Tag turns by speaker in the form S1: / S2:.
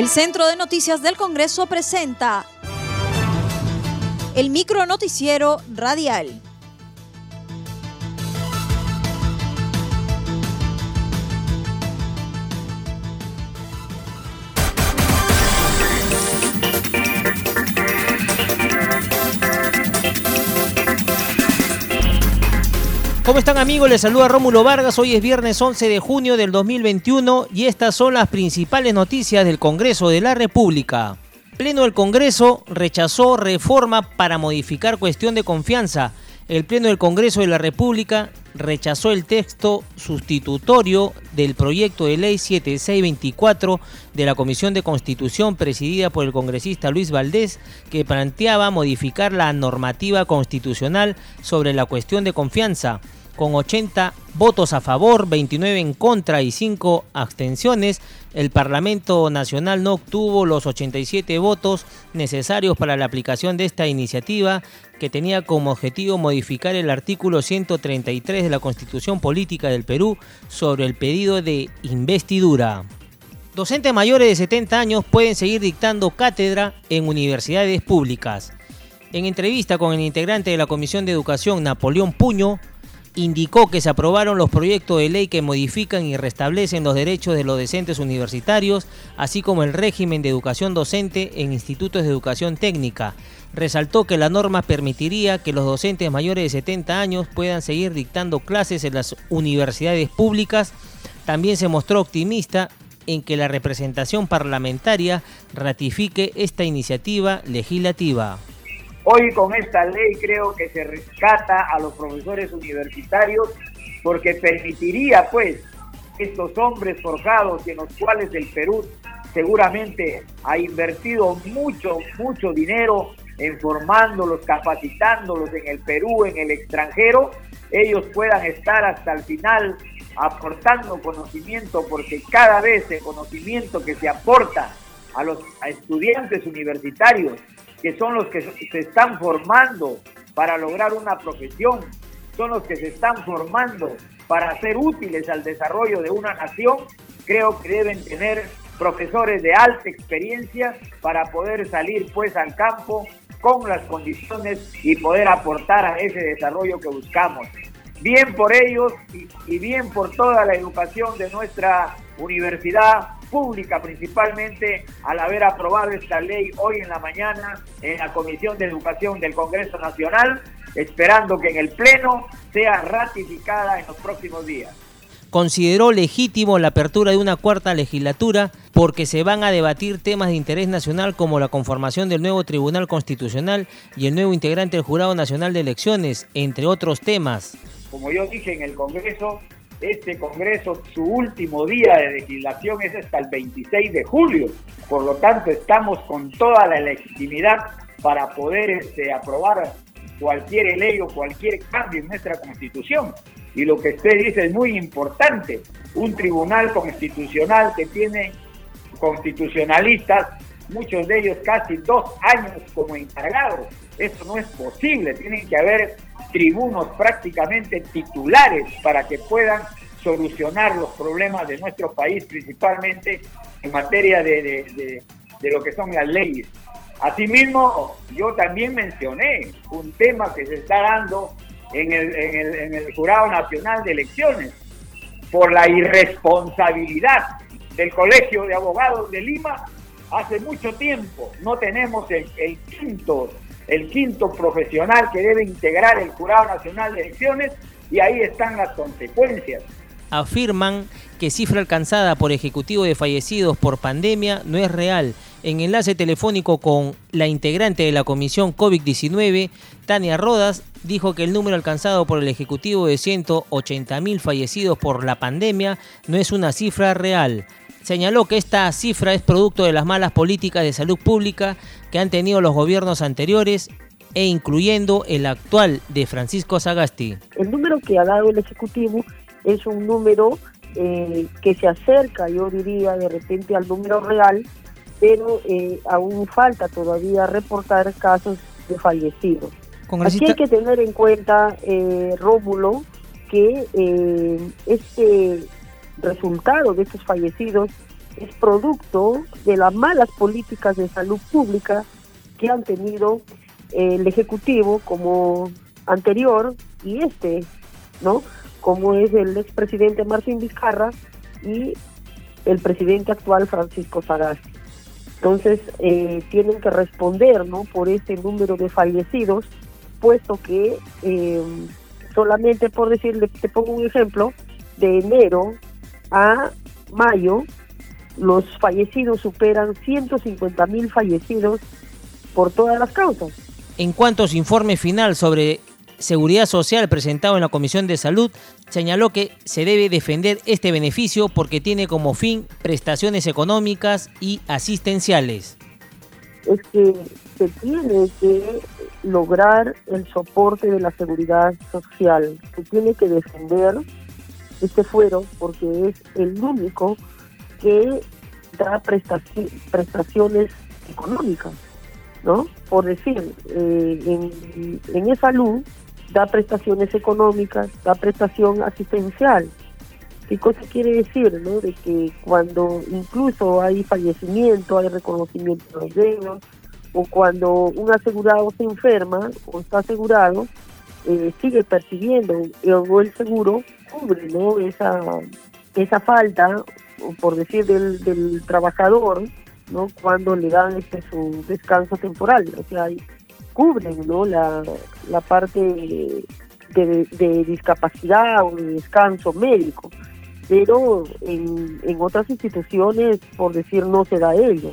S1: El Centro de Noticias del Congreso presenta el micro noticiero radial.
S2: ¿Cómo están amigos? Les saluda Rómulo Vargas. Hoy es viernes 11 de junio del 2021 y estas son las principales noticias del Congreso de la República. Pleno del Congreso rechazó reforma para modificar cuestión de confianza. El Pleno del Congreso de la República rechazó el texto sustitutorio del proyecto de ley 7624 de la Comisión de Constitución presidida por el congresista Luis Valdés que planteaba modificar la normativa constitucional sobre la cuestión de confianza con 80 votos a favor, 29 en contra y 5 abstenciones, el Parlamento Nacional no obtuvo los 87 votos necesarios para la aplicación de esta iniciativa que tenía como objetivo modificar el artículo 133 de la Constitución Política del Perú sobre el pedido de investidura. Docentes mayores de 70 años pueden seguir dictando cátedra en universidades públicas. En entrevista con el integrante de la Comisión de Educación, Napoleón Puño, indicó que se aprobaron los proyectos de ley que modifican y restablecen los derechos de los docentes universitarios, así como el régimen de educación docente en institutos de educación técnica. Resaltó que la norma permitiría que los docentes mayores de 70 años puedan seguir dictando clases en las universidades públicas. También se mostró optimista en que la representación parlamentaria ratifique esta iniciativa legislativa.
S3: Hoy con esta ley creo que se rescata a los profesores universitarios porque permitiría pues estos hombres forjados y en los cuales el Perú seguramente ha invertido mucho, mucho dinero en formándolos, capacitándolos en el Perú, en el extranjero, ellos puedan estar hasta el final aportando conocimiento, porque cada vez el conocimiento que se aporta a los estudiantes universitarios que son los que se están formando para lograr una profesión, son los que se están formando para ser útiles al desarrollo de una nación, creo que deben tener profesores de alta experiencia para poder salir pues al campo con las condiciones y poder aportar a ese desarrollo que buscamos. Bien por ellos y, bien por toda la educación de nuestra universidad pública principalmente al haber aprobado esta ley hoy en la mañana en la Comisión de Educación del Congreso Nacional, esperando que en el Pleno sea ratificada en los próximos días.
S2: Consideró legítimo la apertura de una cuarta legislatura porque se van a debatir temas de interés nacional como la conformación del nuevo Tribunal Constitucional y el nuevo integrante del Jurado Nacional de Elecciones, entre otros temas.
S3: Como yo dije en el Congreso, este Congreso, su último día de legislación es hasta el 26 de julio. Por lo tanto, estamos con toda la legitimidad para poder este, aprobar cualquier ley o cualquier cambio en nuestra Constitución. Y lo que usted dice es muy importante. Un tribunal constitucional que tiene constitucionalistas, muchos de ellos casi dos años como encargados. Eso no es posible. Tienen que haber tribunos prácticamente titulares para que puedan solucionar los problemas de nuestro país, principalmente en materia de, lo que son las leyes. Asimismo, yo también mencioné un tema que se está dando en el, en el, en el Jurado Nacional de Elecciones por la irresponsabilidad del Colegio de Abogados de Lima. Hace mucho tiempo no tenemos el, quinto el quinto profesional que debe integrar el Jurado Nacional de Elecciones y ahí están las consecuencias.
S2: Afirman que cifra alcanzada por ejecutivo de fallecidos por pandemia no es real. En enlace telefónico con la integrante de la comisión COVID-19, Tania Rodas, dijo que el número alcanzado por el Ejecutivo de 180 mil fallecidos por la pandemia no es una cifra real. Señaló que esta cifra es producto de las malas políticas de salud pública que han tenido los gobiernos anteriores e incluyendo el actual de Francisco Sagasti.
S4: El número que ha dado el Ejecutivo es un número eh, que se acerca, yo diría, de repente al número real, pero eh, aún falta todavía reportar casos de fallecidos. Aquí hay que tener en cuenta, eh, Rómulo, que eh, este resultado de estos fallecidos es producto de las malas políticas de salud pública que han tenido eh, el Ejecutivo como anterior y este, ¿no? Como es el expresidente Martín Vizcarra y el presidente actual Francisco Sagasti. Entonces, eh, tienen que responder, ¿no? Por ese número de fallecidos, puesto que eh, solamente por decirle, te pongo un ejemplo, de enero a mayo, los fallecidos superan 150 mil fallecidos por todas las causas.
S2: En cuanto a su informe final sobre seguridad social presentado en la Comisión de Salud, señaló que se debe defender este beneficio porque tiene como fin prestaciones económicas y asistenciales.
S4: Es que se tiene que lograr el soporte de la seguridad social, se tiene que defender este fuero porque es el único que da prestaciones económicas, ¿no? Por decir, eh, en, en salud da prestaciones económicas, da prestación asistencial. ¿Qué cosa quiere decir? ¿no? De que cuando incluso hay fallecimiento, hay reconocimiento de los o cuando un asegurado se enferma o está asegurado, eh, sigue percibiendo, o el seguro cubre ¿no? esa, esa falta, por decir, del, del trabajador, ¿no? cuando le dan este su descanso temporal. O sea, cubren ¿no? la, la parte de, de, discapacidad o de descanso médico, pero en, en otras instituciones, por decir, no se da ello.